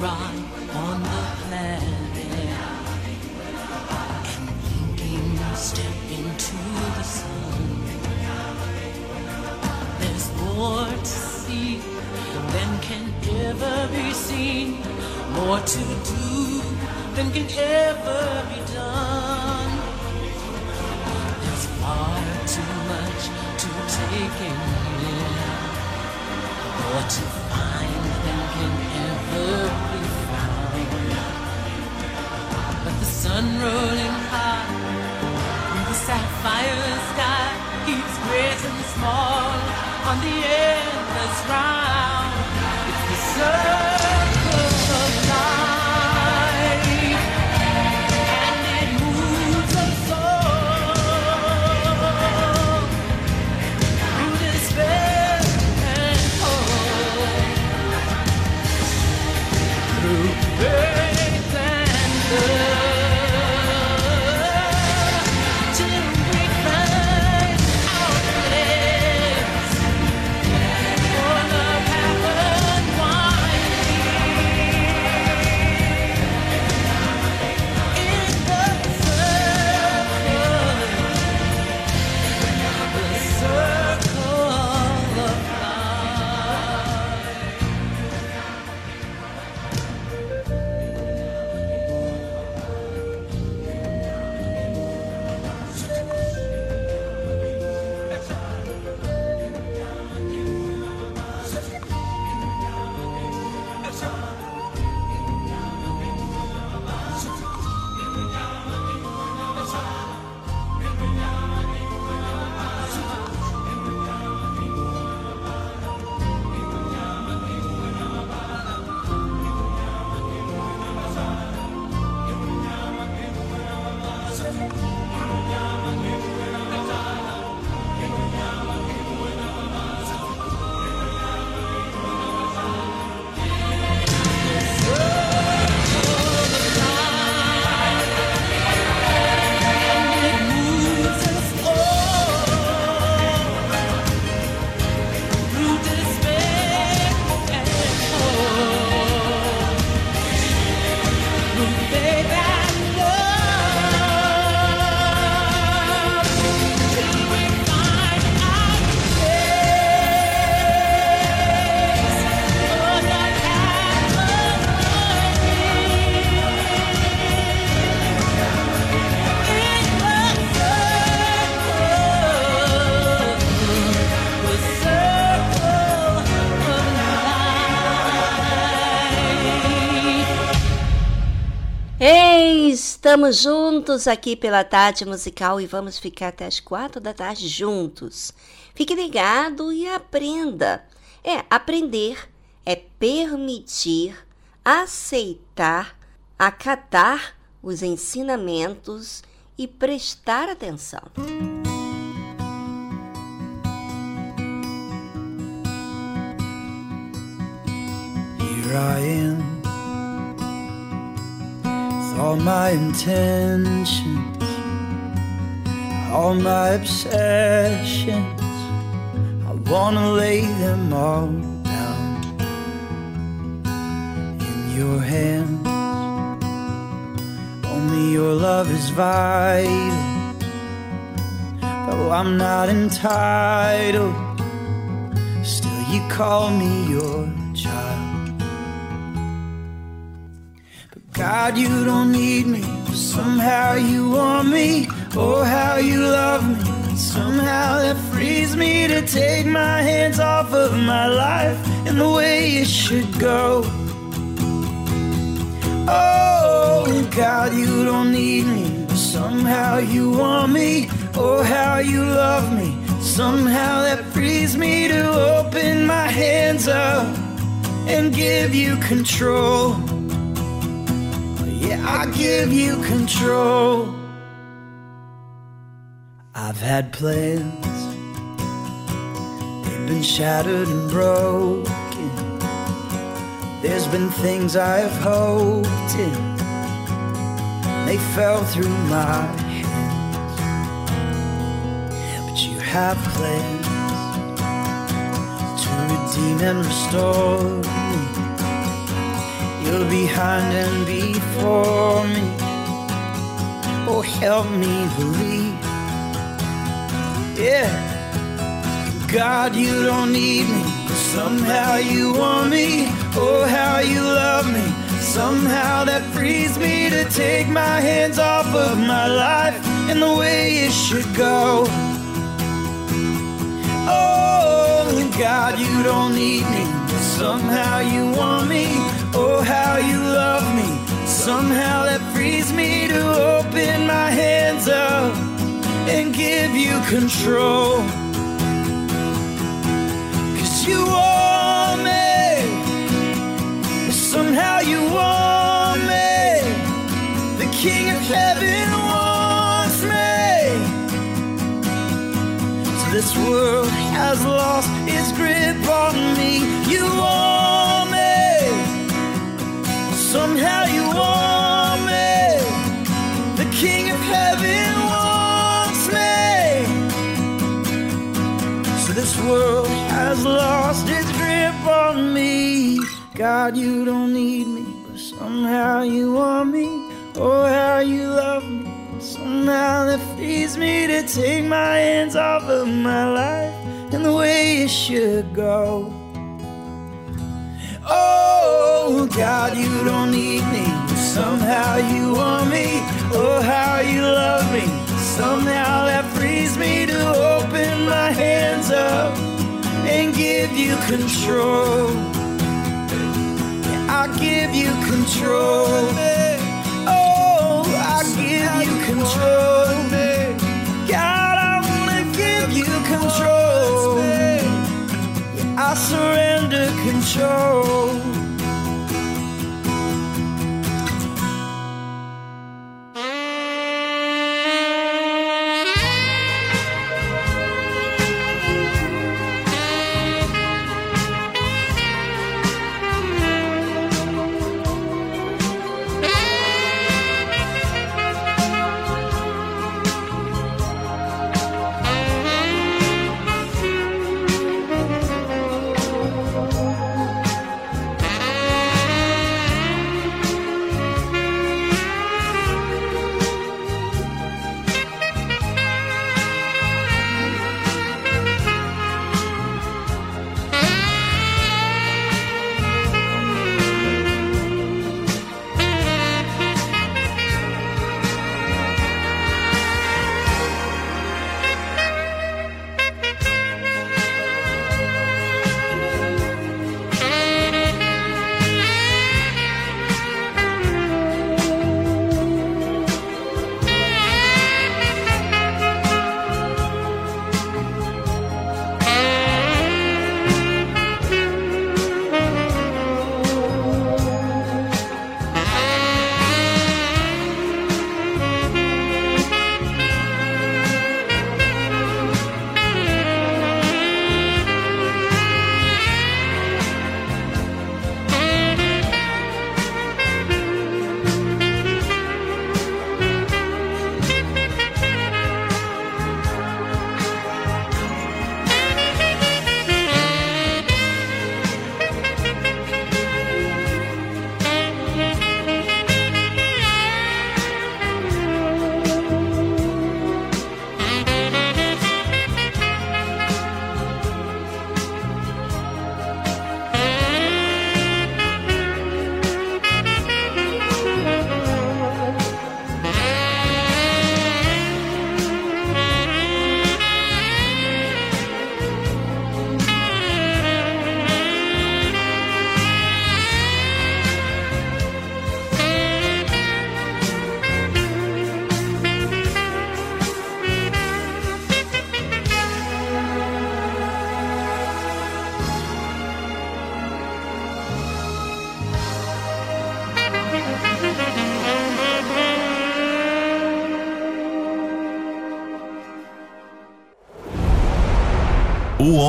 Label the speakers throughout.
Speaker 1: right on the planet. And thinking step into the sun. There's more to see than can ever be seen. More to do than can ever be done. There's far too much to take in here. More to find than can ever sun rolling high through the sapphire sky keeps great and small on the endless round.
Speaker 2: Estamos juntos aqui pela tarde musical e vamos ficar até as quatro da tarde juntos. Fique ligado e aprenda. É, aprender é permitir, aceitar, acatar os ensinamentos e prestar atenção.
Speaker 3: Here I am. All my intentions, all my obsessions. I wanna lay them all down in your hands. Only your love is vital. though I'm not entitled, still you call me your child. God, you don't need me, but somehow you want me. Oh, how you love me. Somehow that frees me to take my hands off of my life and the way it should go. Oh, God, you don't need me, but somehow you want me. Oh, how you love me. Somehow that frees me to open my hands up and give you control. Yeah, I give you control. I've had plans, they've been shattered and broken. There's been things I have hoped in, they fell through my hands. But you have plans to redeem and restore me. You're behind and before me. Oh, help me believe. Yeah. God, you don't need me. Somehow you want me. Oh, how you love me. Somehow that frees me to take my hands off of my life and the way it should go. Oh, God, you don't need me. Somehow you want me. Oh, how you love me. Somehow that frees me to open my hands up and give you control. Cause you want me, somehow you want me. The King of Heaven wants me. So this world has lost its grip on me. You want somehow you want me. The King of Heaven wants me. So this world has lost its grip on me. God, you don't need me, but somehow you want me. Oh, how you love me. Somehow that frees me to take my hands off of my life and the way it should go. God, you don't need me. Somehow you want me. Oh, how you love me. Somehow that frees me to open my hands up and give you control. I give you control. Oh, I give you control. God, I wanna give you control. I surrender control.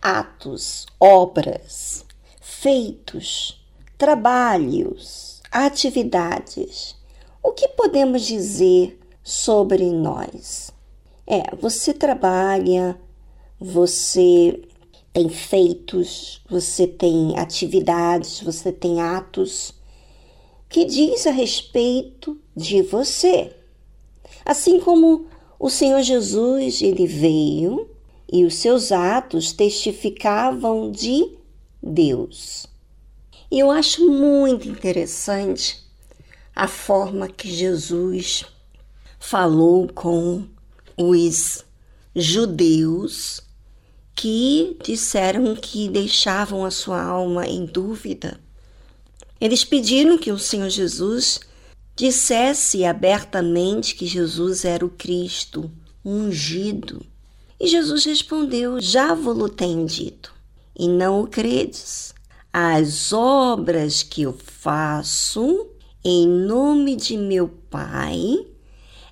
Speaker 2: atos, obras, feitos, trabalhos, atividades, o que podemos dizer sobre nós? É, você trabalha, você tem feitos, você tem atividades, você tem atos que diz a respeito de você. Assim como o Senhor Jesus, ele veio e os seus atos testificavam de Deus. Eu acho muito interessante a forma que Jesus falou com os judeus que disseram que deixavam a sua alma em dúvida. Eles pediram que o Senhor Jesus dissesse abertamente que Jesus era o Cristo, ungido. E Jesus respondeu: Já vos tenho dito, e não o credes. As obras que eu faço em nome de meu Pai,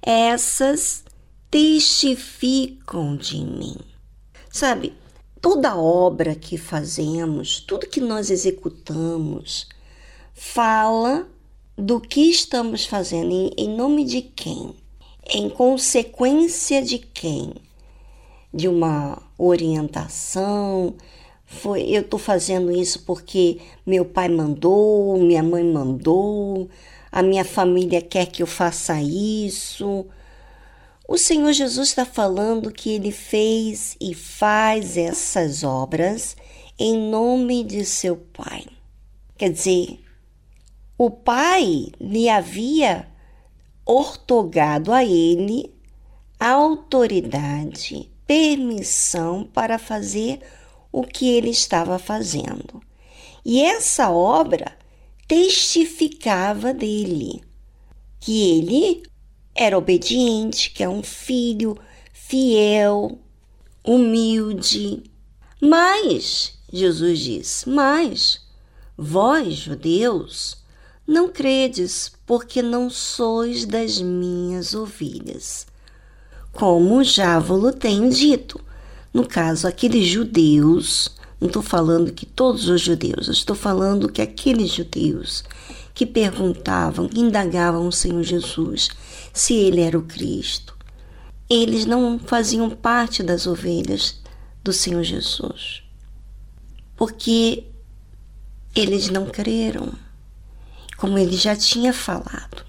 Speaker 2: essas testificam de mim. Sabe, toda obra que fazemos, tudo que nós executamos, fala do que estamos fazendo, em, em nome de quem, em consequência de quem, de uma orientação. Foi, eu estou fazendo isso porque meu pai mandou, minha mãe mandou, a minha família quer que eu faça isso. O Senhor Jesus está falando que ele fez e faz essas obras em nome de seu Pai. Quer dizer, o Pai lhe havia ortogado a ele autoridade, permissão para fazer o que ele estava fazendo. E essa obra testificava dele, que ele era obediente, que é um filho fiel, humilde. Mas, Jesus diz, mas vós, judeus, não credes, porque não sois das minhas ovelhas. Como já vos tenho dito. No caso, aqueles judeus, não estou falando que todos os judeus, estou falando que aqueles judeus que perguntavam, que indagavam o Senhor Jesus se ele era o Cristo. Eles não faziam parte das ovelhas do Senhor Jesus, porque eles não creram, como ele já tinha falado.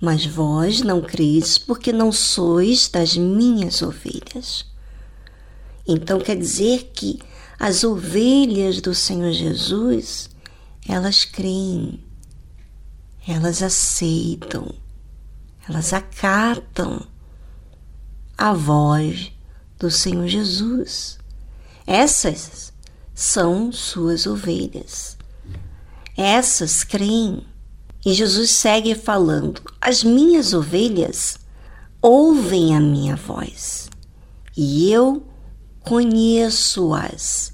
Speaker 2: Mas vós não credes porque não sois das minhas ovelhas. Então quer dizer que as ovelhas do Senhor Jesus, elas creem, elas aceitam, elas acatam a voz do Senhor Jesus. Essas são suas ovelhas. Essas creem. E Jesus segue falando: As minhas ovelhas ouvem a minha voz, e eu conheço-as,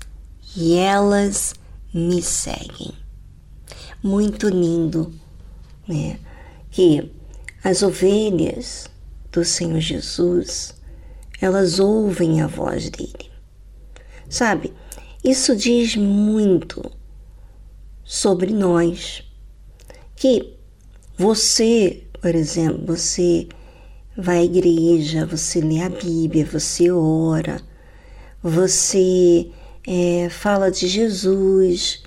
Speaker 2: e elas me seguem. Muito lindo né? Que as ovelhas do Senhor Jesus, elas ouvem a voz dele. Sabe? Isso diz muito sobre nós. Que você, por exemplo, você vai à igreja, você lê a Bíblia, você ora, você é, fala de Jesus,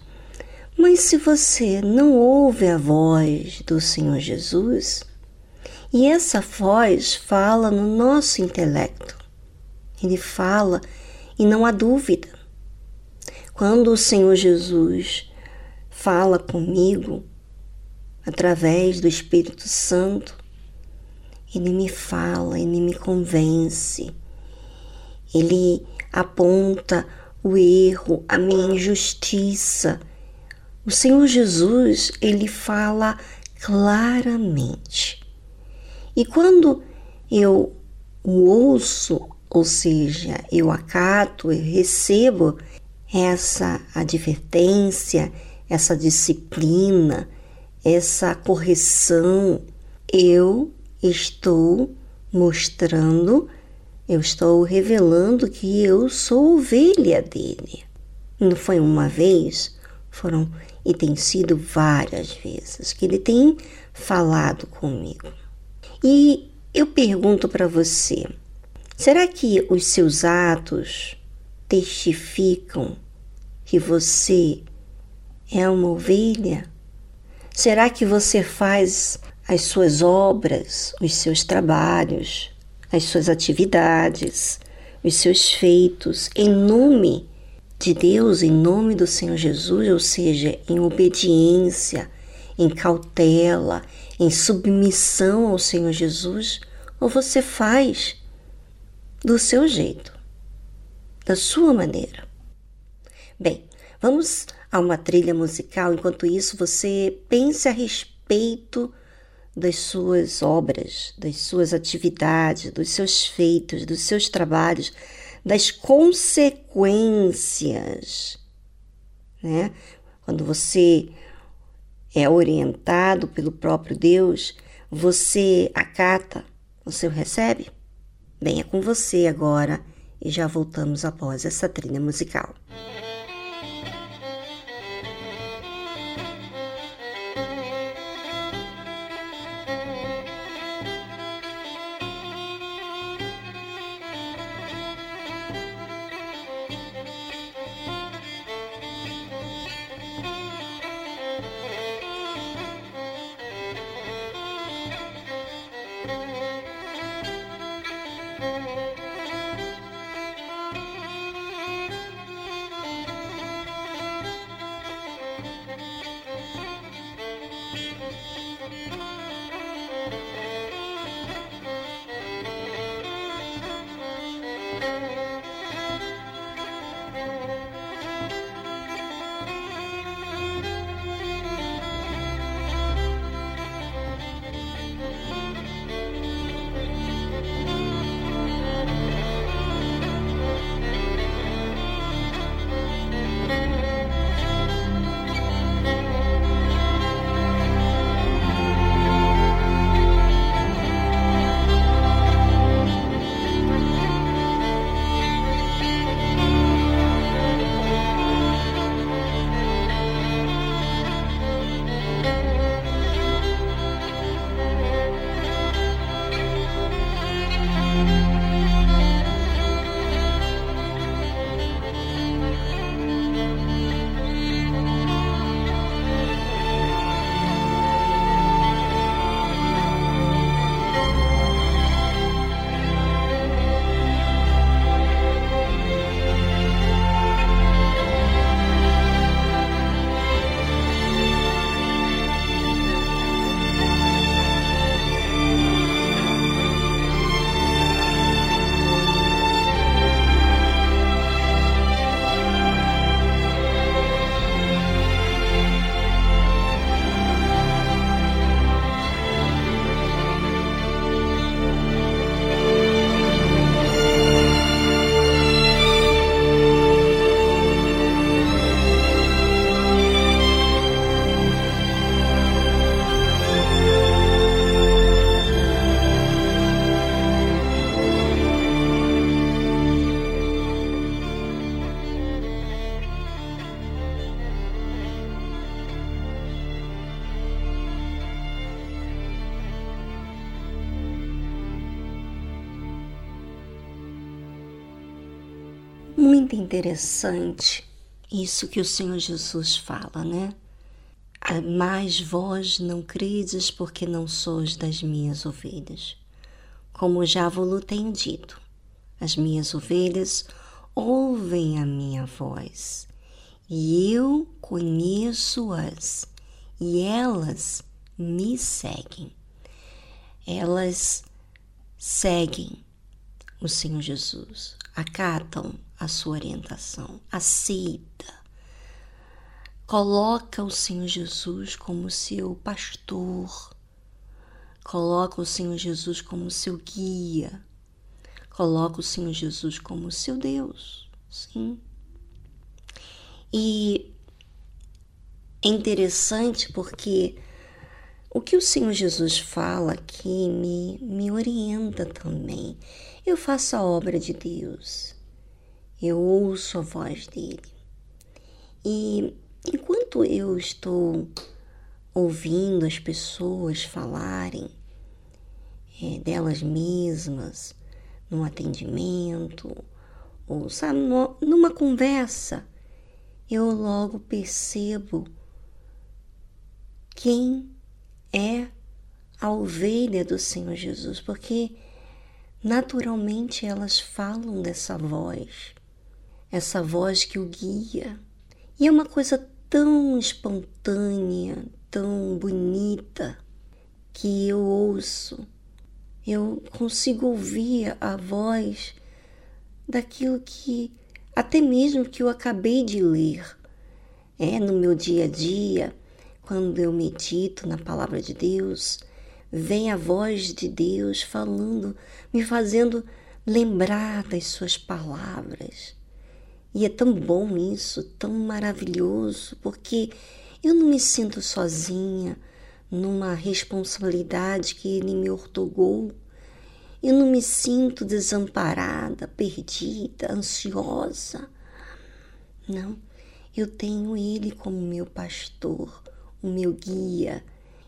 Speaker 2: Mas se você não ouve a voz do Senhor Jesus, e essa voz fala no nosso intelecto, ele fala e não há dúvida. Quando o Senhor Jesus fala comigo através do Espírito Santo, ele me fala, ele me convence, ele aponta o erro, a minha injustiça. O Senhor Jesus, ele fala claramente. E quando eu o ouço, ou seja, eu acato, eu recebo essa advertência, essa disciplina, essa correção, eu estou mostrando, eu estou revelando que eu sou ovelha dele. Não foi uma vez, foram e tem sido várias vezes que ele tem falado comigo. E eu pergunto para você: será que os seus atos testificam que você é uma ovelha? Será que você faz as suas obras, os seus trabalhos, as suas atividades, os seus feitos em nome de Deus, em nome do Senhor Jesus, ou seja, em obediência, em cautela, em submissão ao Senhor Jesus, ou você faz do seu jeito, da sua maneira? Bem, vamos a uma trilha musical. Enquanto isso, você pense a respeito das suas obras, das suas atividades, dos seus feitos, dos seus trabalhos, das consequências, né? Quando você é orientado pelo próprio Deus, você acata, você o recebe? Bem, é com você agora e já voltamos após essa trilha musical. Muito Interessante isso que o Senhor Jesus fala, né? Mas vós não credes porque não sois das minhas ovelhas. Como já vos tenho dito, as minhas ovelhas ouvem a minha voz, e eu conheço-as, e elas me seguem. Elas seguem o Senhor Jesus, acatam a sua orientação, aceita, coloca o Senhor Jesus como seu pastor, coloca o Senhor Jesus como seu guia, coloca o Senhor Jesus como seu Deus, sim. E é interessante porque o que o Senhor Jesus fala aqui me, me orienta também. Eu faço a obra de Deus, eu ouço a voz dele. E enquanto eu estou ouvindo as pessoas falarem é, delas mesmas, num atendimento, ou sabe, numa conversa, eu logo percebo quem é a ovelha do Senhor Jesus, porque naturalmente elas falam dessa voz, essa voz que o guia. E é uma coisa tão espontânea, tão bonita, que eu ouço, eu consigo ouvir a voz daquilo que, até mesmo que eu acabei de ler. É no meu dia a dia, quando eu medito na palavra de Deus, vem a voz de Deus falando, me fazendo lembrar das suas palavras. E é tão bom isso, tão maravilhoso, porque eu não me sinto sozinha numa responsabilidade que Ele me ortogou. Eu não me sinto desamparada, perdida, ansiosa. Não, eu tenho Ele como meu pastor o meu guia.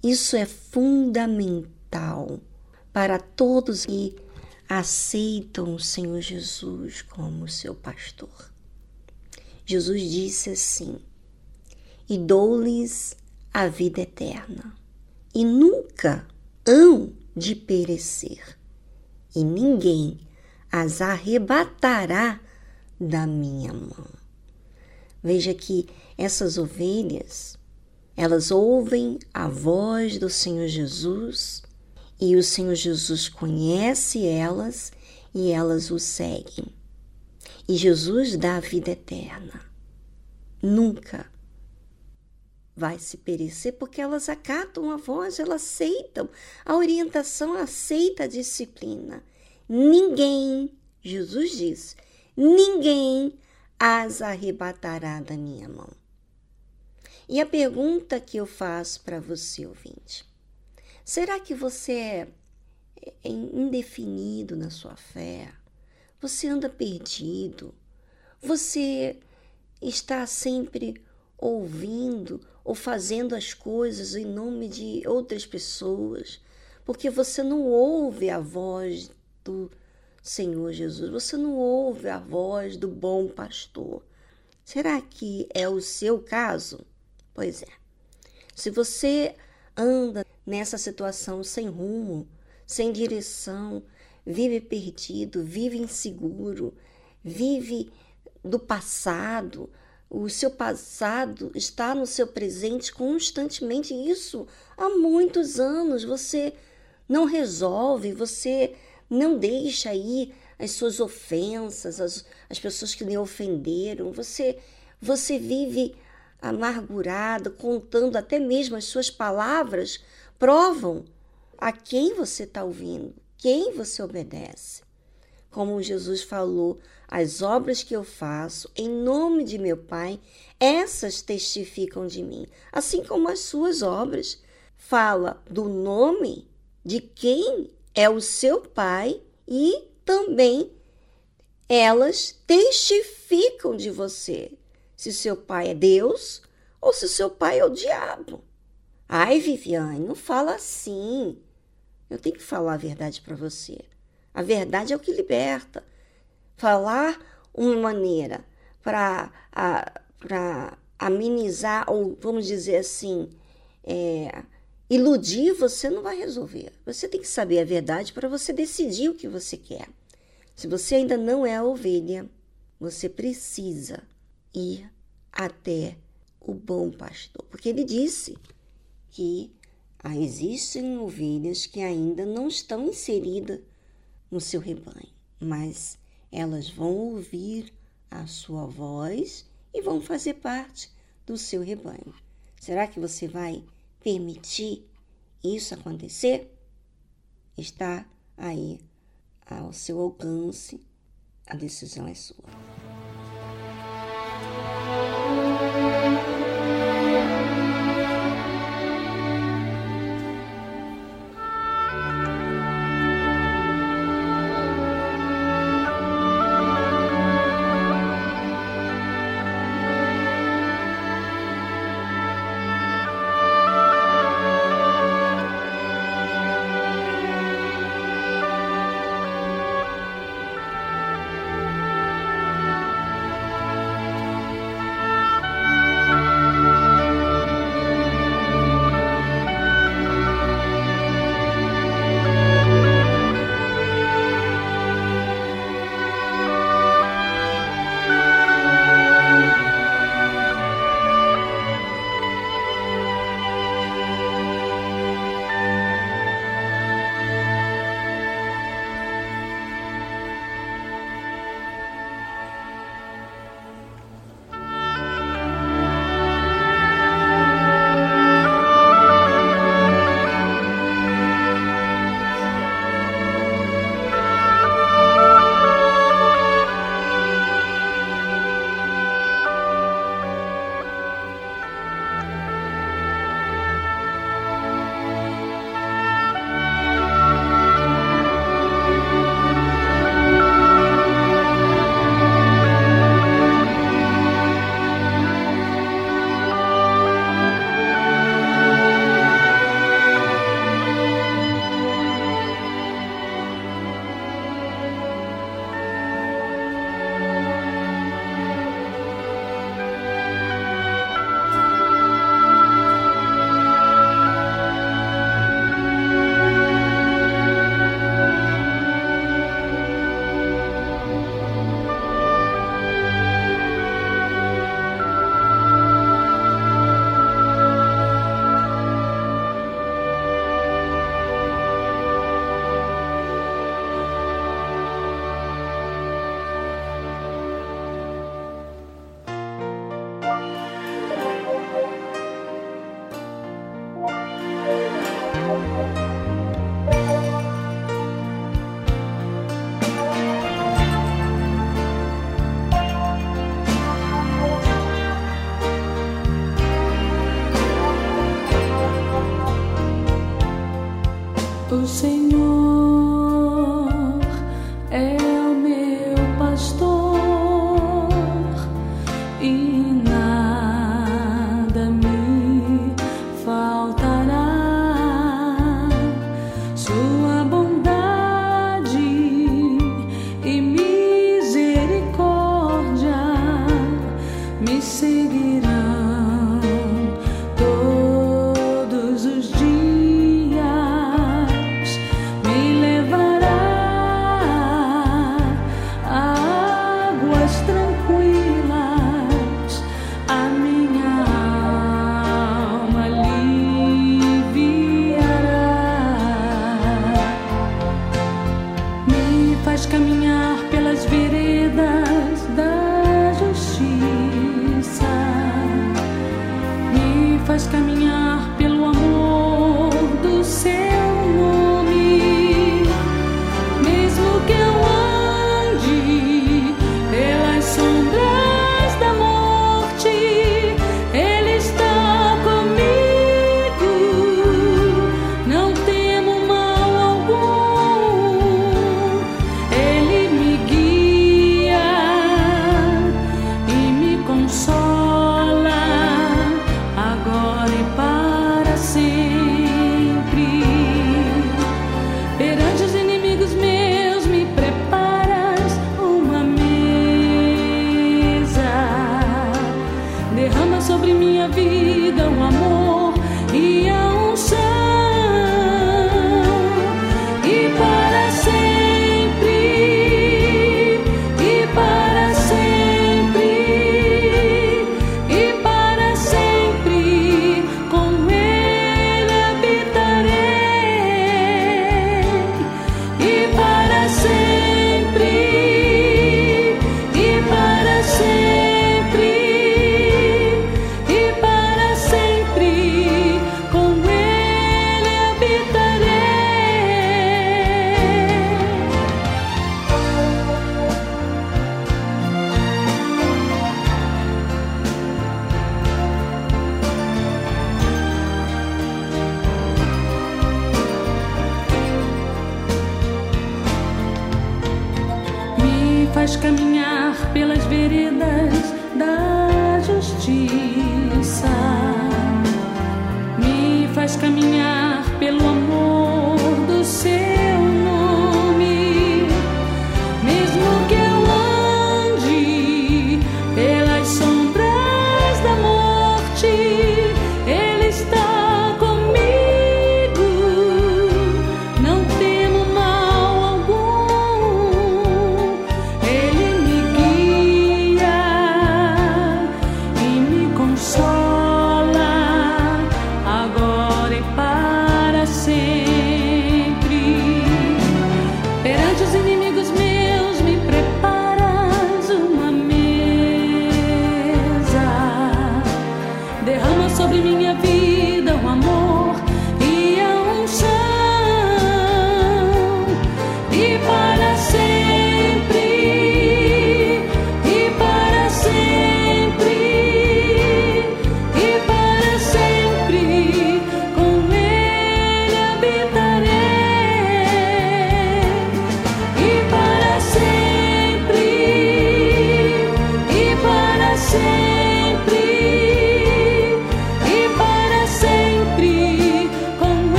Speaker 2: Isso é fundamental para todos que aceitam o Senhor Jesus como seu pastor. Jesus disse assim: E dou-lhes a vida eterna, e nunca hão de perecer, e ninguém as arrebatará da minha mão. Veja que essas ovelhas elas ouvem a voz do Senhor Jesus e o Senhor Jesus conhece elas e elas o seguem. E Jesus dá a vida eterna. Nunca vai se perecer porque elas acatam a voz, elas aceitam a orientação, aceita a disciplina. Ninguém, Jesus diz, ninguém as arrebatará da minha mão. E a pergunta que eu faço para você, ouvinte: será que você é, é indefinido na sua fé? Você anda perdido? Você está sempre ouvindo ou fazendo as coisas em nome de outras pessoas, porque você não ouve a voz do Senhor Jesus, você não ouve a voz do bom pastor. Será que é o seu caso? Pois é. Se você anda nessa situação sem rumo, sem direção, vive perdido, vive inseguro, vive do passado, o seu passado está no seu presente constantemente. Isso há muitos anos. Você não resolve, você não deixa aí as suas ofensas, as, as pessoas que lhe ofenderam. Você, você vive amargurado, contando até mesmo as suas palavras, provam a quem você está ouvindo, quem você obedece. Como Jesus falou, as obras que eu faço em nome de meu Pai, essas testificam de mim, assim como as suas obras. Fala do nome de quem é o seu Pai e também elas testificam de você se seu pai é Deus ou se seu pai é o diabo. Ai, Viviane, não fala assim. Eu tenho que falar a verdade para você. A verdade é o que liberta. Falar uma maneira para amenizar, ou vamos dizer assim,
Speaker 4: é, iludir, você não vai resolver. Você tem que saber a verdade para você decidir o que você quer. Se você ainda não é a ovelha, você precisa ir até o bom pastor, porque ele disse que existem ovelhas que ainda não estão inseridas no seu rebanho, mas elas vão ouvir a sua voz e vão fazer parte do seu rebanho. Será que você vai permitir isso acontecer? Está aí ao seu alcance, a decisão é sua.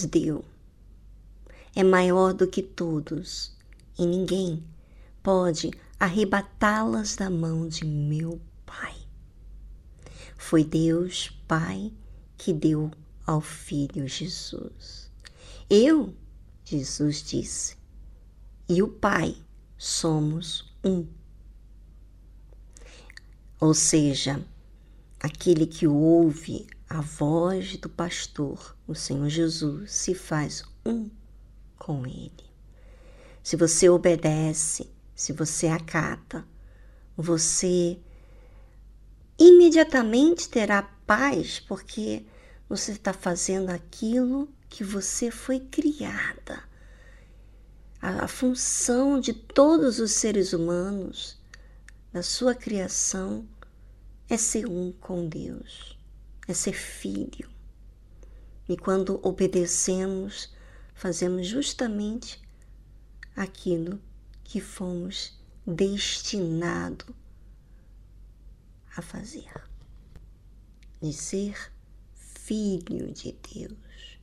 Speaker 2: Mais deu, é maior do que todos, e ninguém pode arrebatá-las da mão de meu Pai. Foi Deus, Pai, que deu ao Filho Jesus. Eu, Jesus disse, e o Pai somos um. Ou seja, aquele que ouve a voz do pastor, o Senhor Jesus, se faz um com ele. Se você obedece, se você acata, você imediatamente terá paz, porque você está fazendo aquilo que você foi criada. A, a função de todos os seres humanos, da sua criação, é ser um com Deus, é ser filho. E quando obedecemos, fazemos justamente aquilo que fomos destinados a fazer, de ser filho de Deus,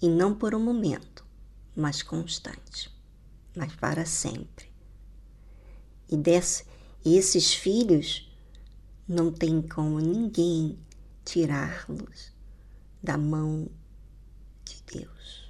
Speaker 2: e não por um momento, mas constante, mas para sempre. E desse, esses filhos não tem como ninguém tirá-los da mão de Deus.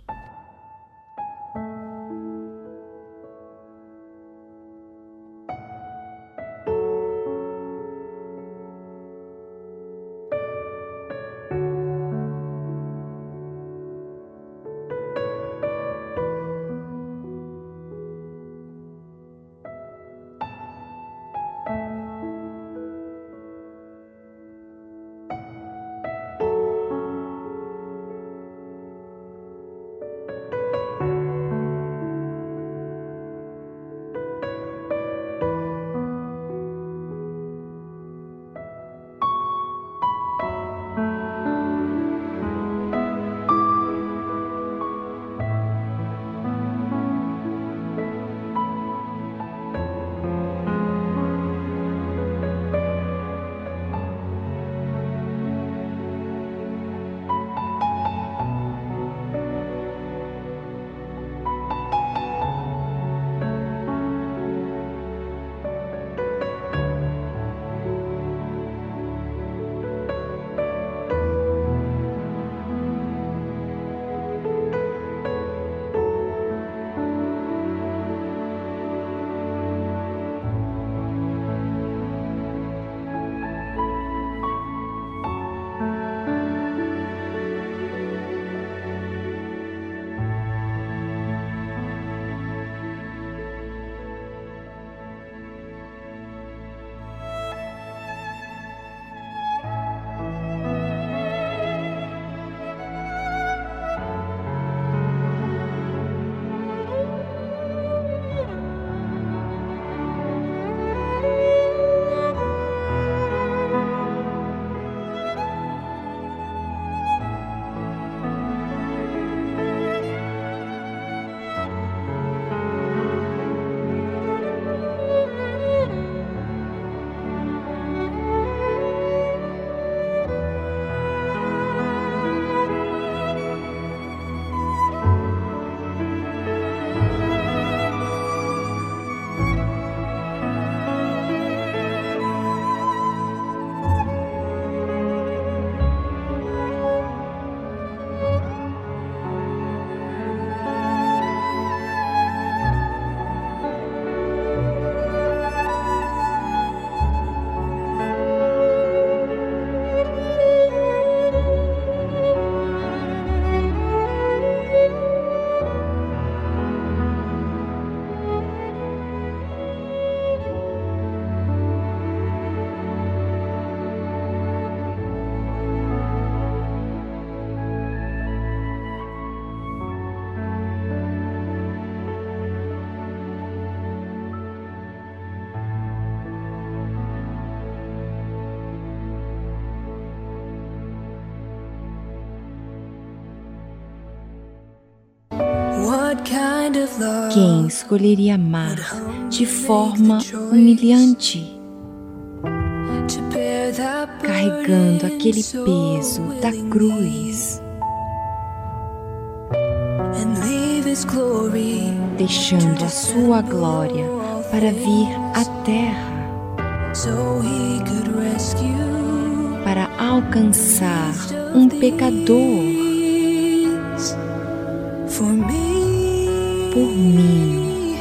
Speaker 5: Quem escolheria amar de forma humilhante? Carregando aquele peso da cruz, deixando a sua glória para vir à terra. Para alcançar um pecador por mim,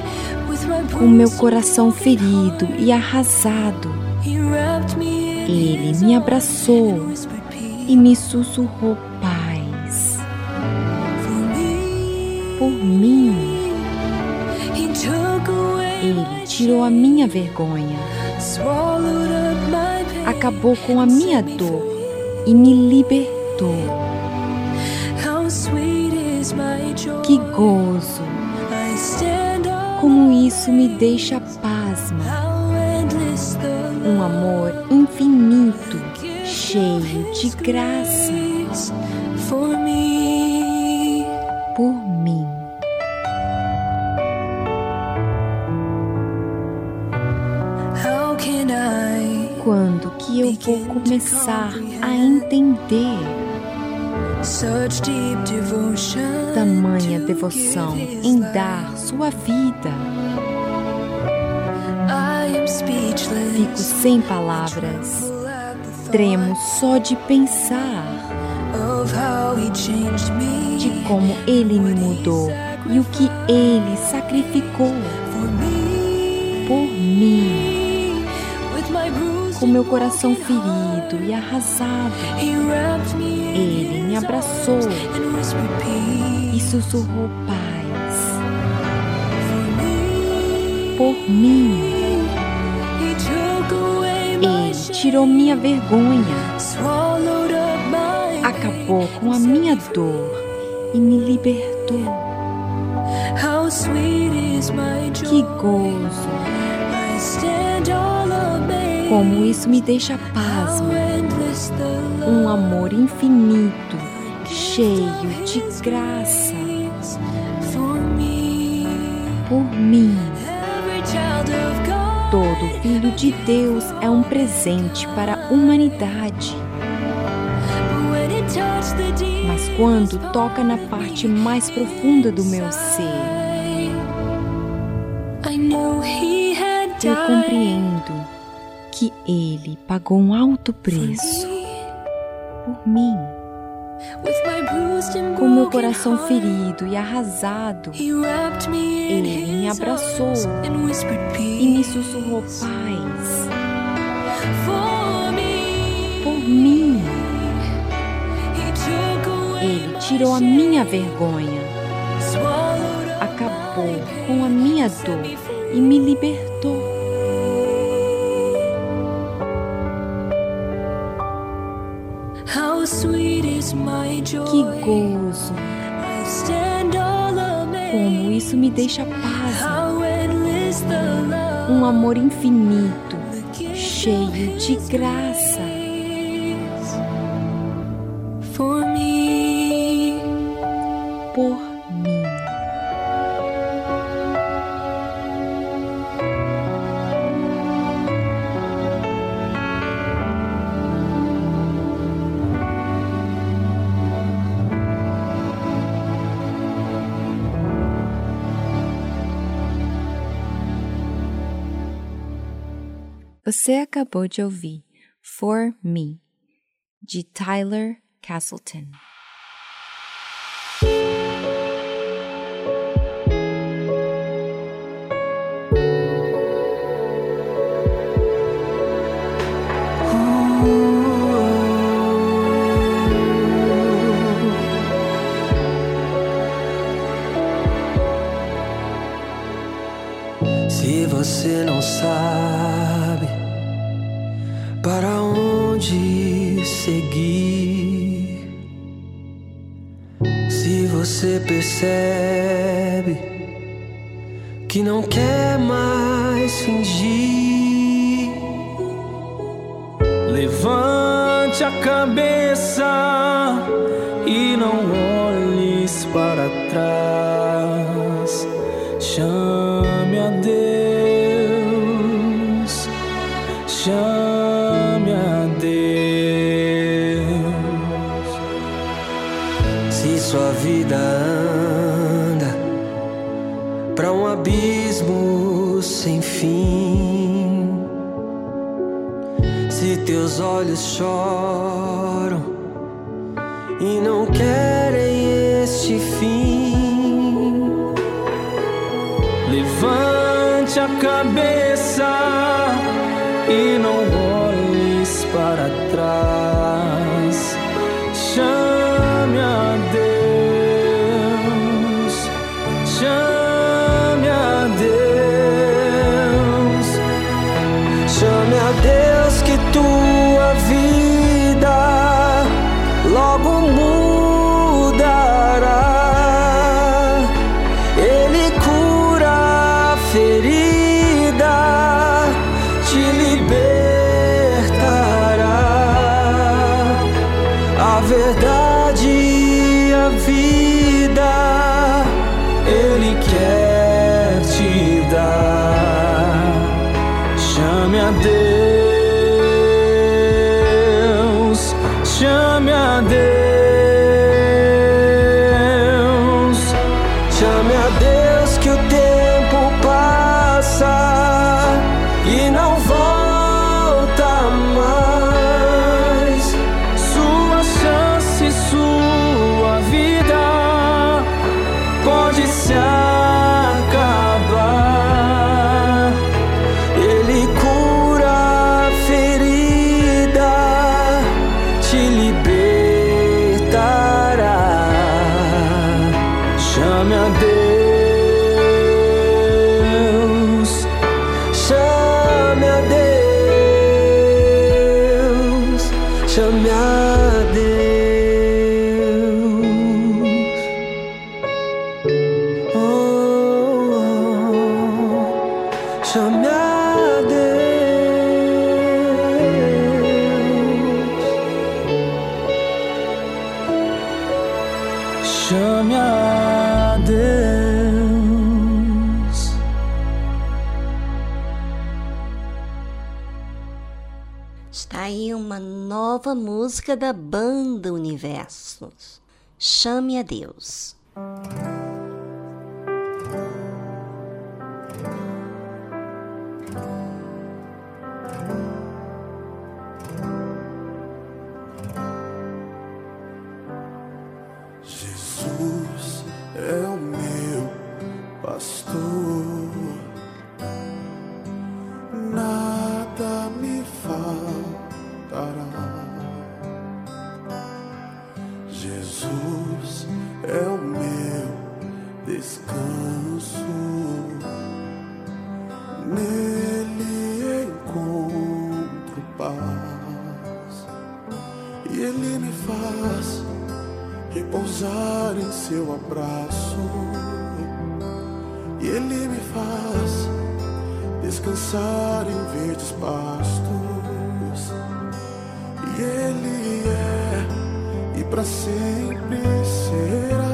Speaker 5: com meu coração ferido e arrasado. Ele me abraçou e me sussurrou paz. Por mim, ele tirou a minha vergonha, acabou com a minha dor e me libertou. Que gozo! Isso me deixa pasma. Um amor infinito, cheio de graça. Por mim. Quando que eu vou começar a entender? tamanha devoção em dar sua vida. Sem palavras, tremo só de pensar de como ele me mudou e o que ele sacrificou por mim com meu coração ferido e arrasado. Ele me abraçou e sussurrou paz. Por mim, tirou minha vergonha, acabou com a minha dor e me libertou. Que gozo! Como isso me deixa pasmo. Um amor infinito, cheio de graça. Por mim. Todo filho de Deus é um presente para a humanidade. Mas quando toca na parte mais profunda do meu ser, eu compreendo que ele pagou um alto preço por mim. Com meu coração ferido e arrasado, ele me abraçou e me sussurrou paz. Por mim, ele tirou a minha vergonha, acabou com a minha dor e me libertou. Que gozo! Como isso me deixa paz. Um amor infinito, cheio de graça. Você acabou de ouvir For Me, de Tyler Castleton.
Speaker 3: Se você não sabe você percebe que não quer mais fingir. Levante a cabeça e não olhes para trás. Chame Os olhos choram e não querem este fim. Levante a cabeça. chame a Deus.
Speaker 6: ele me faz descansar em verdes pastos. E ele é e para sempre será.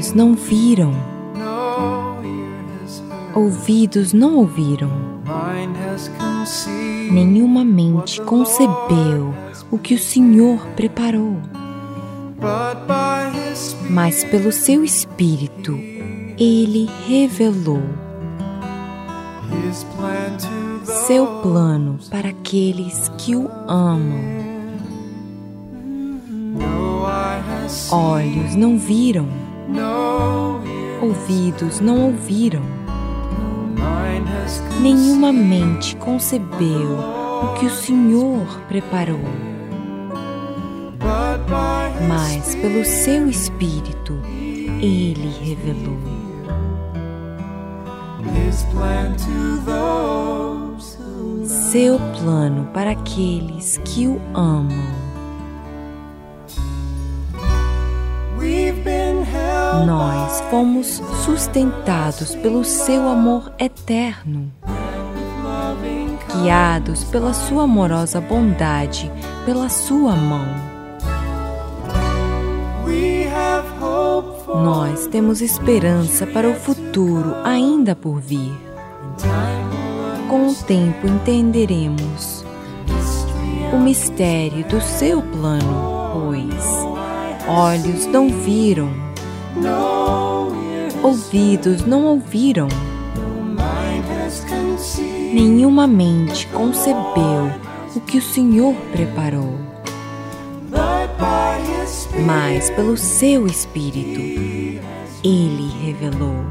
Speaker 7: olhos não viram, ouvidos não ouviram, nenhuma mente concebeu o que o Senhor preparou. Mas pelo seu Espírito, Ele revelou seu plano para aqueles que o amam. Olhos não viram Ouvidos não ouviram, nenhuma mente concebeu o que o Senhor preparou. Mas pelo seu Espírito ele revelou. Seu plano para aqueles que o amam. Nós fomos sustentados pelo seu amor eterno, guiados pela sua amorosa bondade, pela sua mão. Nós temos esperança para o futuro ainda por vir. Com o tempo entenderemos o mistério do seu plano olhos não viram, ouvidos não ouviram, nenhuma mente concebeu o que o Senhor preparou. Mas pelo seu Espírito, Ele revelou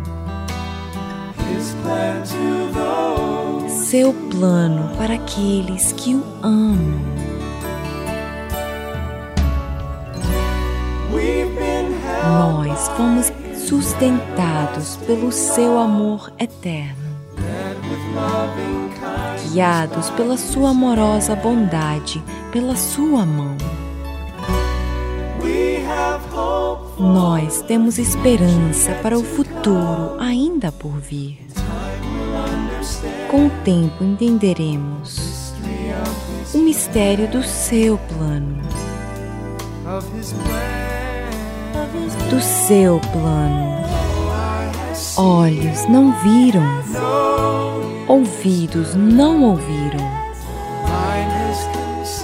Speaker 7: seu plano para aqueles que o amam. Nós fomos sustentados pelo seu amor eterno, guiados pela sua amorosa bondade, pela sua mão. Nós temos esperança para o futuro ainda por vir. Com o tempo entenderemos o mistério do seu plano. Do seu plano. Olhos não viram, ouvidos não ouviram,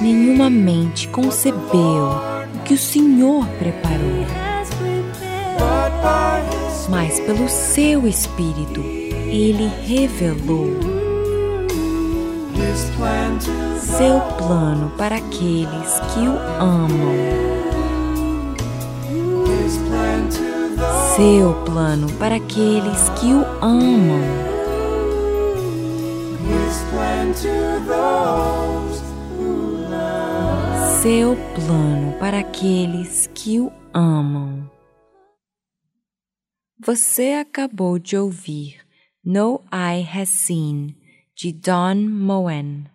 Speaker 7: nenhuma mente concebeu o que o Senhor preparou. Mas pelo seu Espírito, Ele revelou seu plano para aqueles que o amam. Seu plano para aqueles que o amam. Seu plano para aqueles que o amam. Você acabou de ouvir No Eye Has Seen de Don Moen.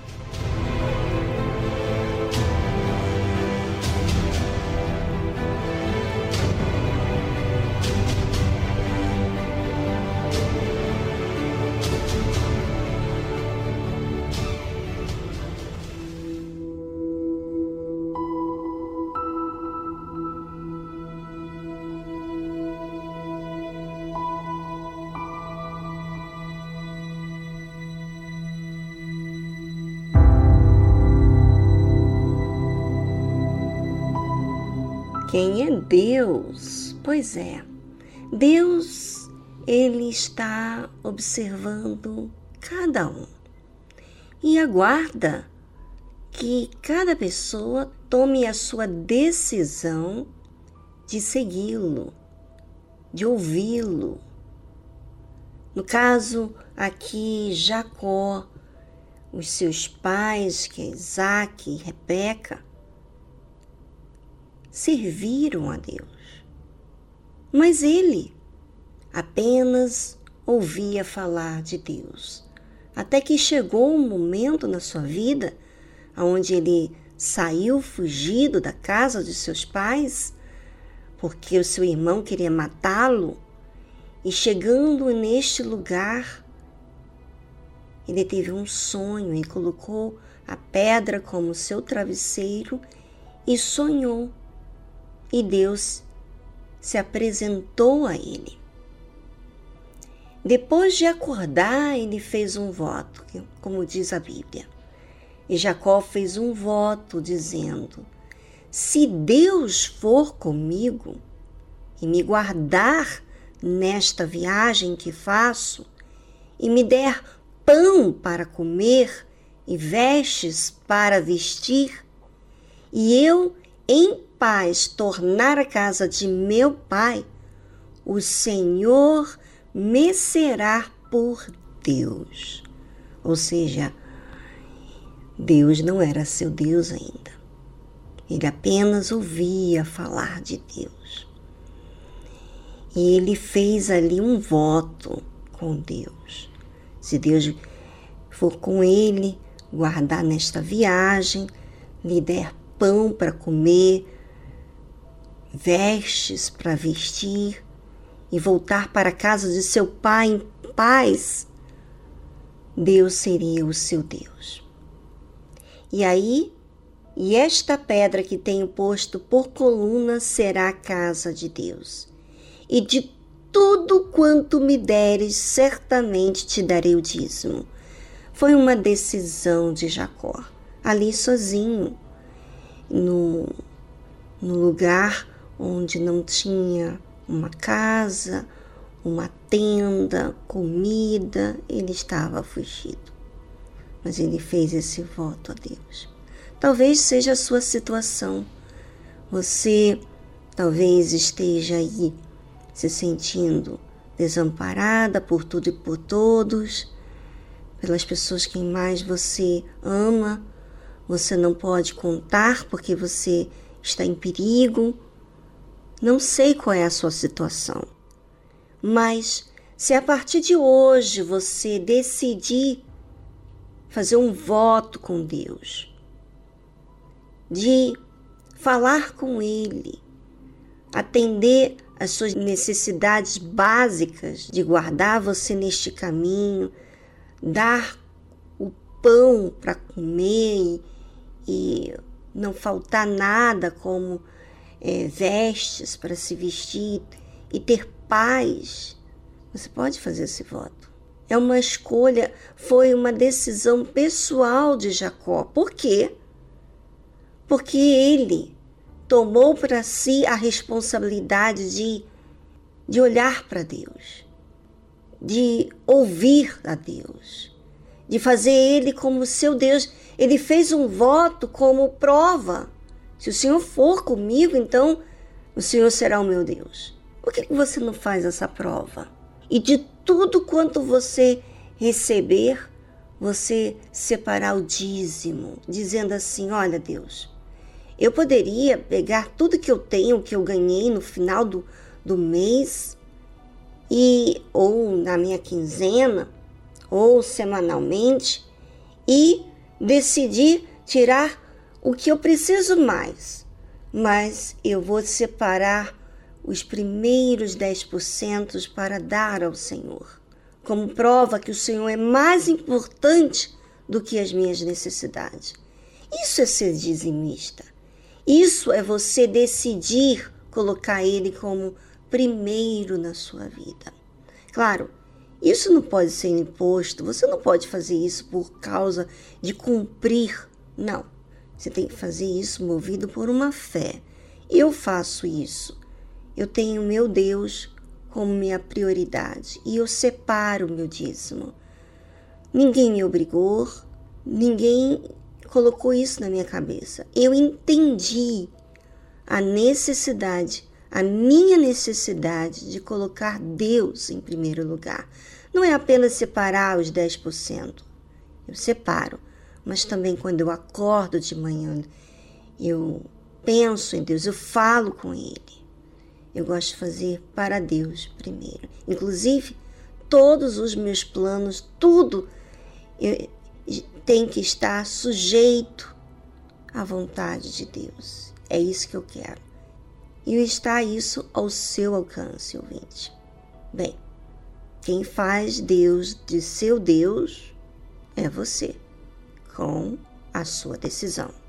Speaker 2: Deus? Pois é, Deus, ele está observando cada um e aguarda que cada pessoa tome a sua decisão de segui-lo, de ouvi-lo. No caso aqui, Jacó, os seus pais, que é Isaac e Rebeca, serviram a Deus. Mas ele apenas ouvia falar de Deus, até que chegou um momento na sua vida onde ele saiu fugido da casa de seus pais, porque o seu irmão queria matá-lo, e chegando neste lugar, ele teve um sonho e colocou a pedra como seu travesseiro e sonhou e Deus se apresentou a ele. Depois de acordar, ele fez um voto, como diz a Bíblia. E Jacó fez um voto dizendo: Se Deus for comigo e me guardar nesta viagem que faço, e me der pão para comer e vestes para vestir, e eu em paz tornar a casa de meu pai, o Senhor me será por Deus. Ou seja, Deus não era seu Deus ainda. Ele apenas ouvia falar de Deus. E ele fez ali um voto com Deus. Se Deus for com ele, guardar nesta viagem, lhe der pão para comer, vestes para vestir e voltar para a casa de seu pai em paz, Deus seria o seu Deus. E aí, e esta pedra que tenho posto por coluna será a casa de Deus. E de tudo quanto me deres, certamente te darei o dízimo. Foi uma decisão de Jacó, ali sozinho, no, no lugar onde não tinha uma casa, uma tenda, comida, ele estava fugido. Mas ele fez esse voto a Deus. Talvez seja a sua situação. Você talvez esteja aí se sentindo desamparada por tudo e por todos, pelas pessoas que mais você ama, você não pode contar porque você está em perigo, não sei qual é a sua situação, mas se a partir de hoje você decidir fazer um voto com Deus, de falar com Ele, atender as suas necessidades básicas, de guardar você neste caminho, dar o pão para comer e, e não faltar nada como é, vestes para se vestir e ter paz, você pode fazer esse voto. É uma escolha, foi uma decisão pessoal de Jacó. Por quê? Porque ele tomou para si a responsabilidade de, de olhar para Deus, de ouvir a Deus, de fazer ele como seu Deus. Ele fez um voto como prova. Se o Senhor for comigo, então o Senhor será o meu Deus. Por que você não faz essa prova? E de tudo quanto você receber, você separar o dízimo, dizendo assim: Olha, Deus, eu poderia pegar tudo que eu tenho, que eu ganhei no final do, do mês, e ou na minha quinzena, ou semanalmente, e decidir tirar o que eu preciso mais. Mas eu vou separar os primeiros 10% para dar ao Senhor, como prova que o Senhor é mais importante do que as minhas necessidades. Isso é ser dizimista. Isso é você decidir colocar Ele como primeiro na sua vida. Claro, isso não pode ser imposto, você não pode fazer isso por causa de cumprir. Não. Você tem que fazer isso movido por uma fé. Eu faço isso eu tenho meu Deus como minha prioridade e eu separo meu dízimo. Ninguém me obrigou, ninguém colocou isso na minha cabeça. Eu entendi a necessidade, a minha necessidade de colocar Deus em primeiro lugar. Não é apenas separar os 10%. Eu separo, mas também quando eu acordo de manhã, eu penso em Deus, eu falo com Ele. Eu gosto de fazer para Deus primeiro. Inclusive, todos os meus planos, tudo tem que estar sujeito à vontade de Deus. É isso que eu quero. E está isso ao seu alcance, ouvinte. Bem, quem faz Deus de seu Deus é você, com a sua decisão.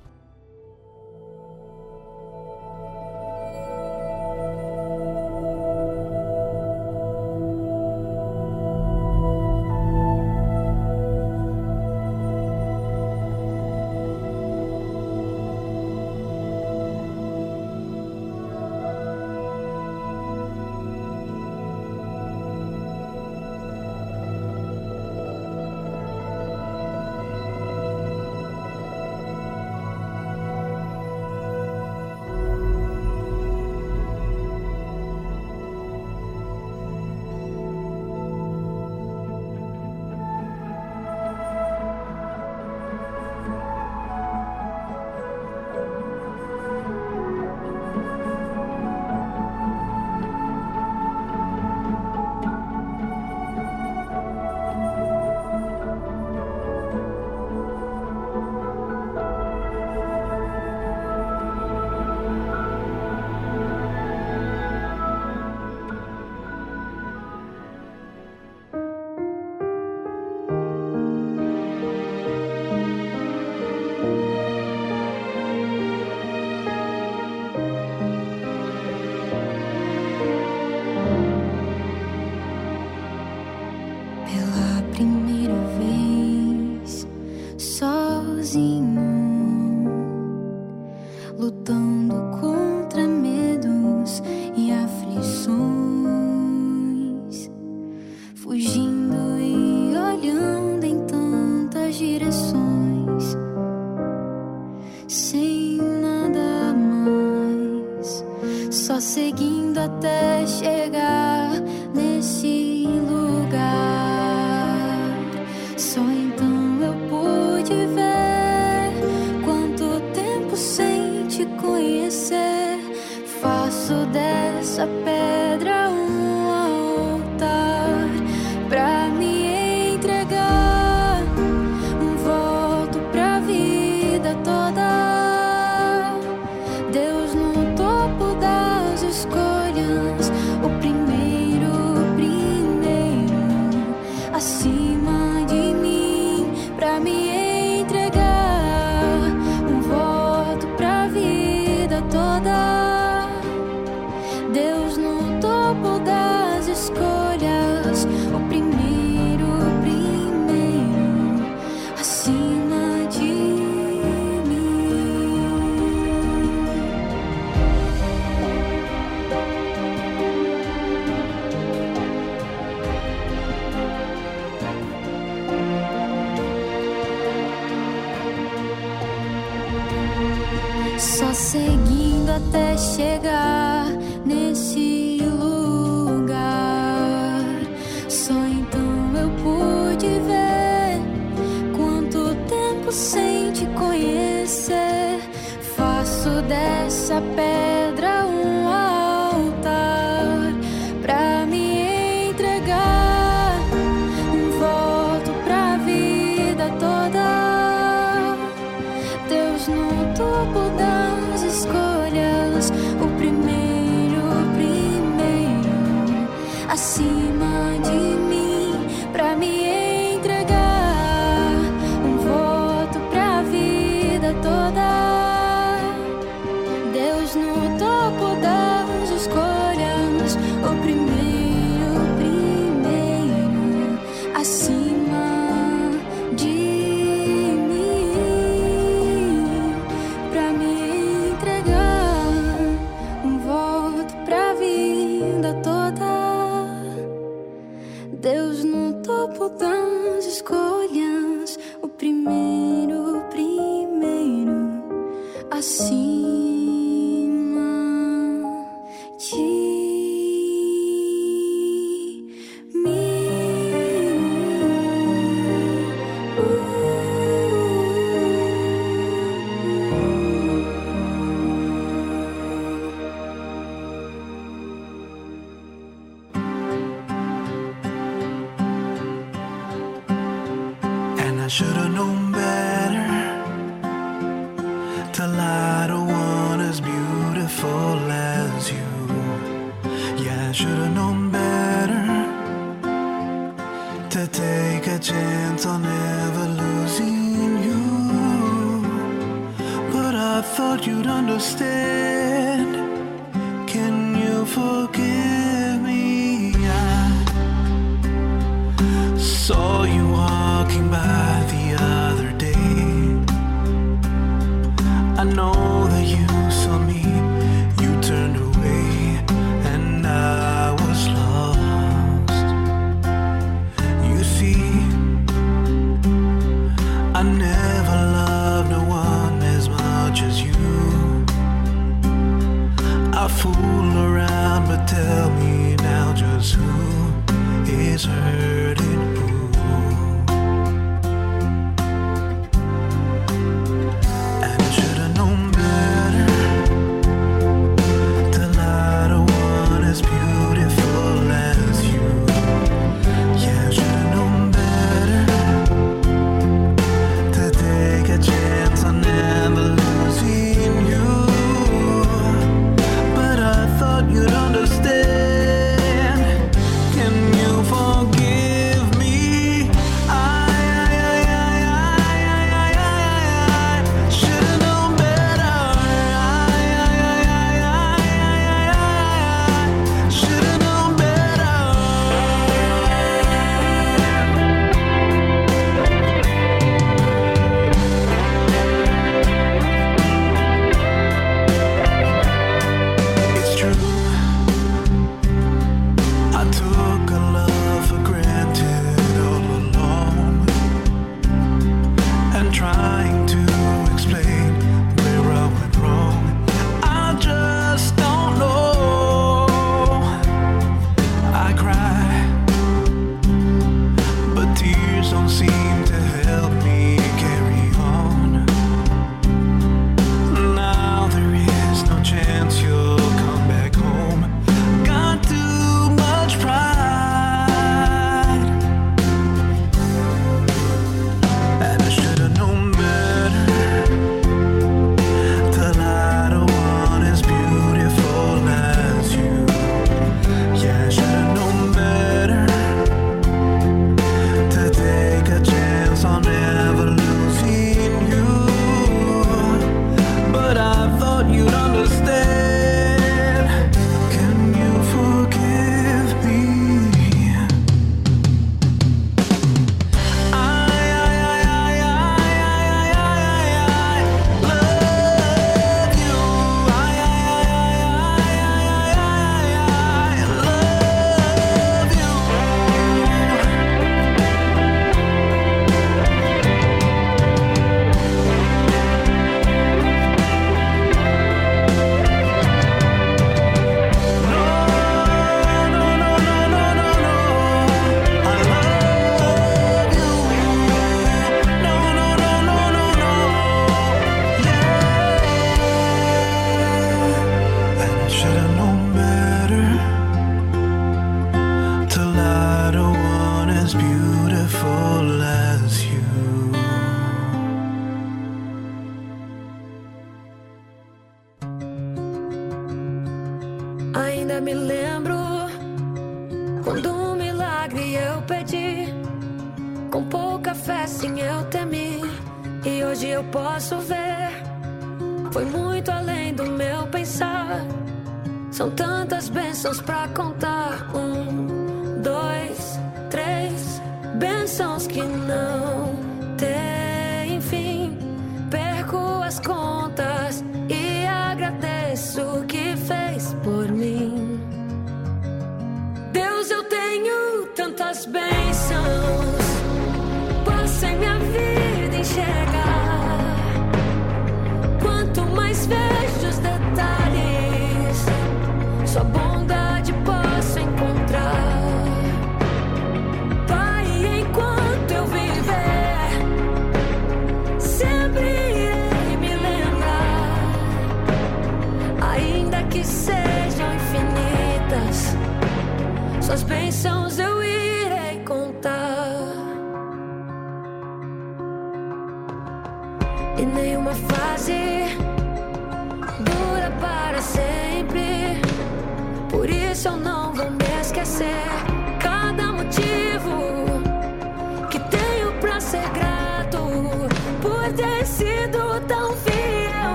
Speaker 4: seen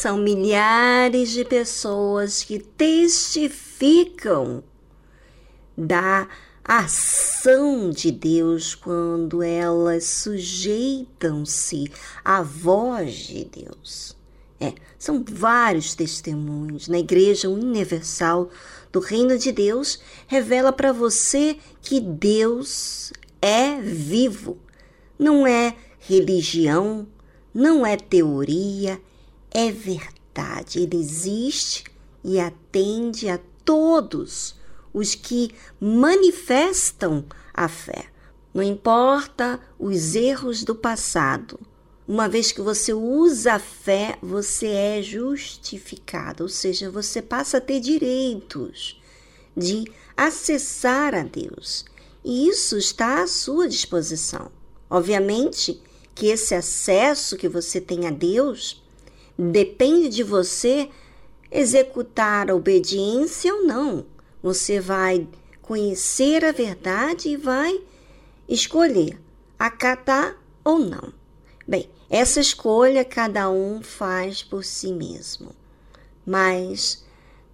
Speaker 4: são
Speaker 2: milhares de pessoas que testificam da ação de Deus quando elas sujeitam-se à voz de Deus. É, são vários testemunhos na Igreja Universal do Reino de Deus revela para você que Deus é vivo. Não é religião, não é teoria, é verdade. Ele existe e atende a todos os que manifestam a fé. Não importa os erros do passado. Uma vez que você usa a fé, você é justificado, ou seja, você passa a ter direitos de acessar a Deus. E isso está à sua disposição. Obviamente que esse acesso que você tem a Deus depende de você executar a obediência ou não. Você vai conhecer a verdade e vai escolher acatar ou não. Bem, essa escolha cada um faz por si mesmo, mas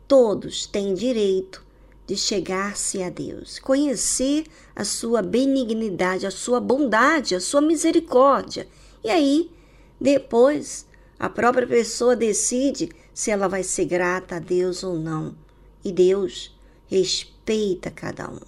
Speaker 2: todos têm direito de chegar-se a Deus, conhecer a sua benignidade, a sua bondade, a sua misericórdia. E aí, depois, a própria pessoa decide se ela vai ser grata a Deus ou não. E Deus respeita cada um.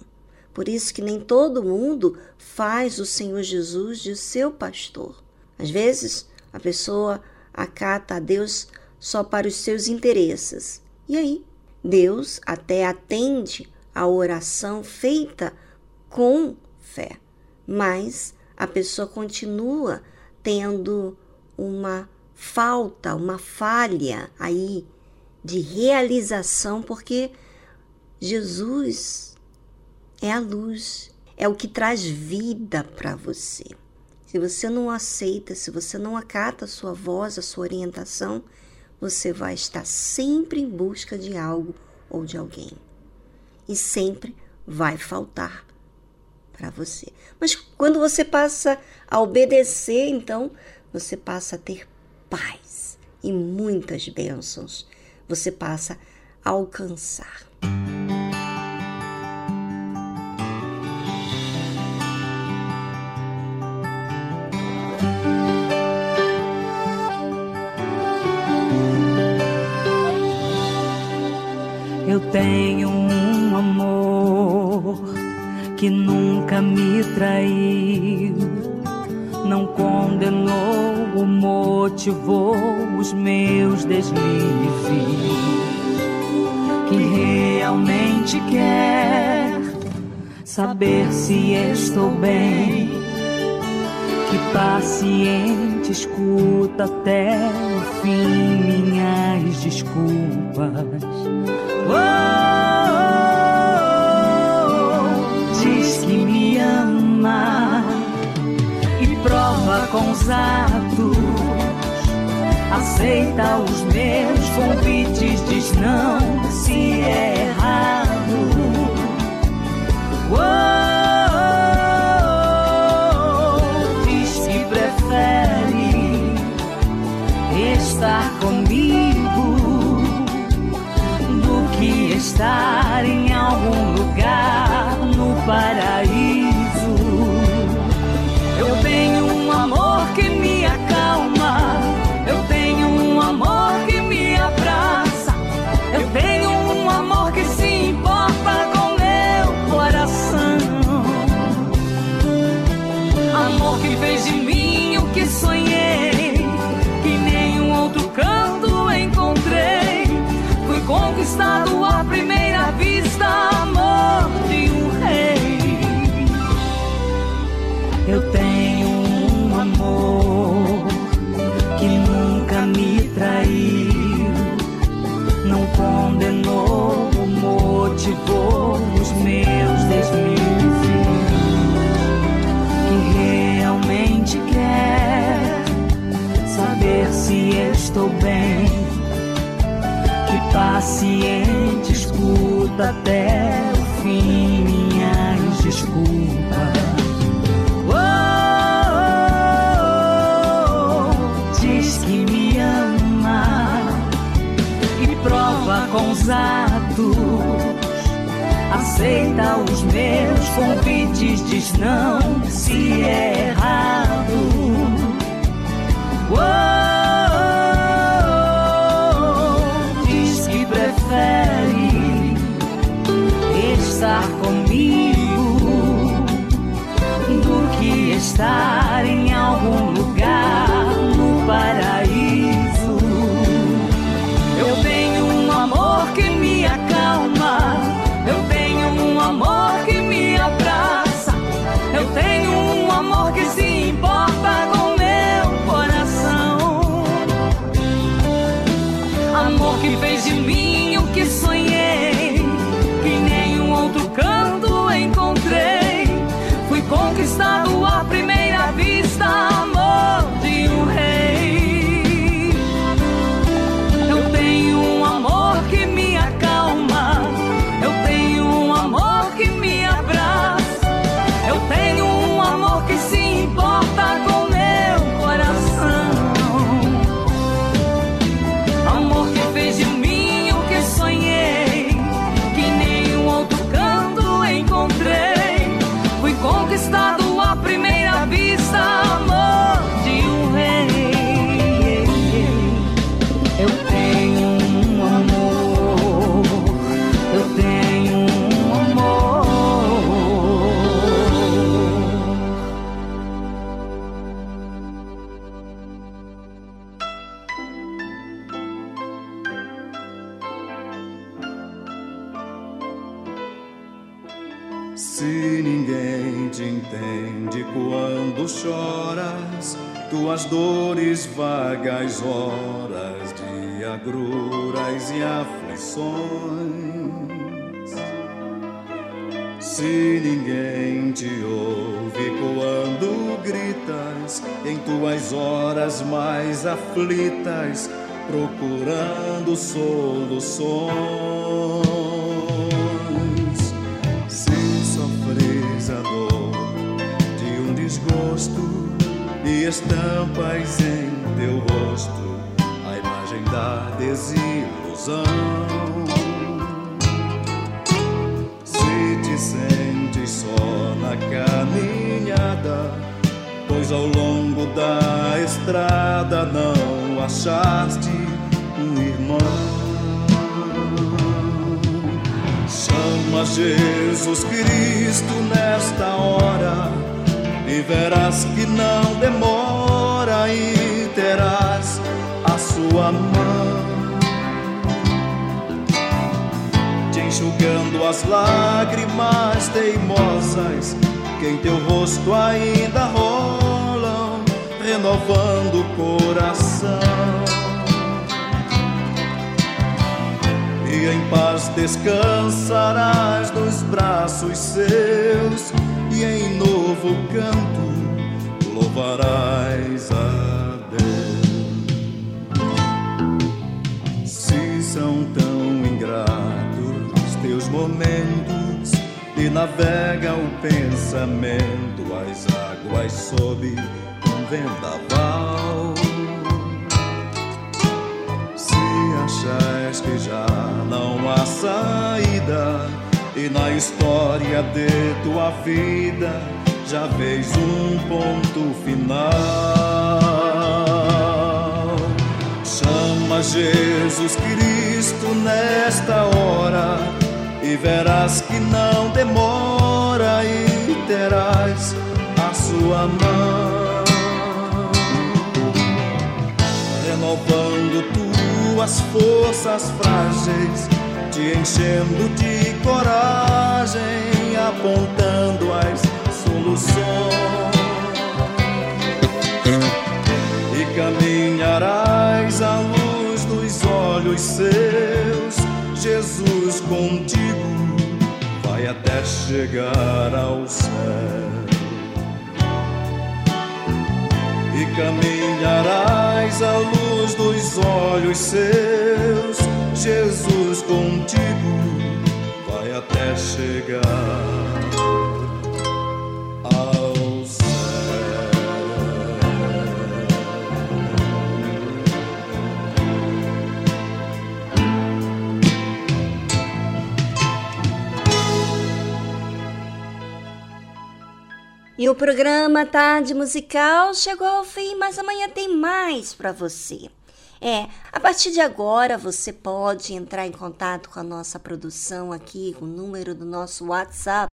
Speaker 2: Por isso que nem todo mundo faz o Senhor Jesus de seu pastor. Às vezes, a pessoa acata a Deus só para os seus interesses. E aí, Deus até atende a oração feita com fé, mas a pessoa continua tendo uma falta, uma falha aí de realização, porque Jesus é a luz, é o que traz vida para você. Se você não aceita, se você não acata a sua voz, a sua orientação, você vai estar sempre em busca de algo ou de alguém. E sempre vai faltar para você. Mas quando você passa a obedecer, então você passa a ter paz e muitas bênçãos. Você passa a alcançar.
Speaker 8: Eu tenho um amor que nunca me traiu, não condenou ou motivou os meus deslizes, que realmente quer saber se estou bem, que paciente escuta até o fim minhas desculpas. Oh, com os atos. Aceita os meus convites, diz não se é errado. Oh, diz que prefere estar comigo do que estar em algum lugar motivou os meus deslizes, que realmente quer saber se estou bem que paciente escuta até o fim minhas desculpas. Oh, diz que me ama e prova com os. Aceita os meus convites, diz não se é errado. Oh, diz que prefere estar comigo do que estar em mim o
Speaker 9: mais aflitas, procurando soluções. Se sofres a dor de um desgosto e estampas em estrada não achaste um irmão. Chama Jesus Cristo nesta hora e verás que não demora e terás a sua mão. enxugando as lágrimas teimosas que em teu rosto ainda rolam, renovando o coração. E em paz descansarás nos braços seus, e em novo canto louvarás a Deus. Se são tão ingratos teus momentos e navega o pensamento as águas sob um vendaval. Se achas que já não há saída e na história de tua vida já vês um ponto final. Chama Jesus Cristo nesta hora e verás que não demora e terás a sua mão, tuas forças frágeis, te enchendo de coragem, apontando as soluções. E caminharás à luz dos olhos seus, Jesus contigo vai até chegar ao céu. Caminharás à luz dos olhos seus, Jesus contigo vai até chegar
Speaker 2: E o programa Tarde Musical chegou ao fim, mas amanhã tem mais para você. É, a partir de agora você pode entrar em contato com a nossa produção aqui, com o número do nosso WhatsApp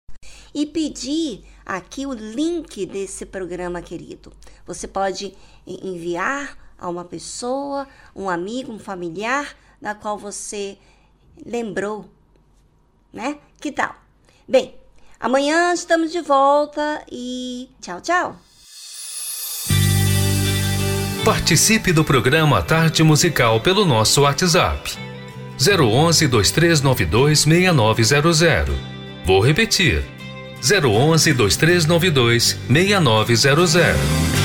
Speaker 2: e pedir aqui o link desse programa querido. Você pode enviar a uma pessoa, um amigo, um familiar da qual você lembrou, né? Que tal? Bem, amanhã estamos de volta e tchau, tchau.
Speaker 10: Participe do programa Tarde Musical pelo nosso WhatsApp. 011 2392 6900. Vou repetir. 011 2392 6900.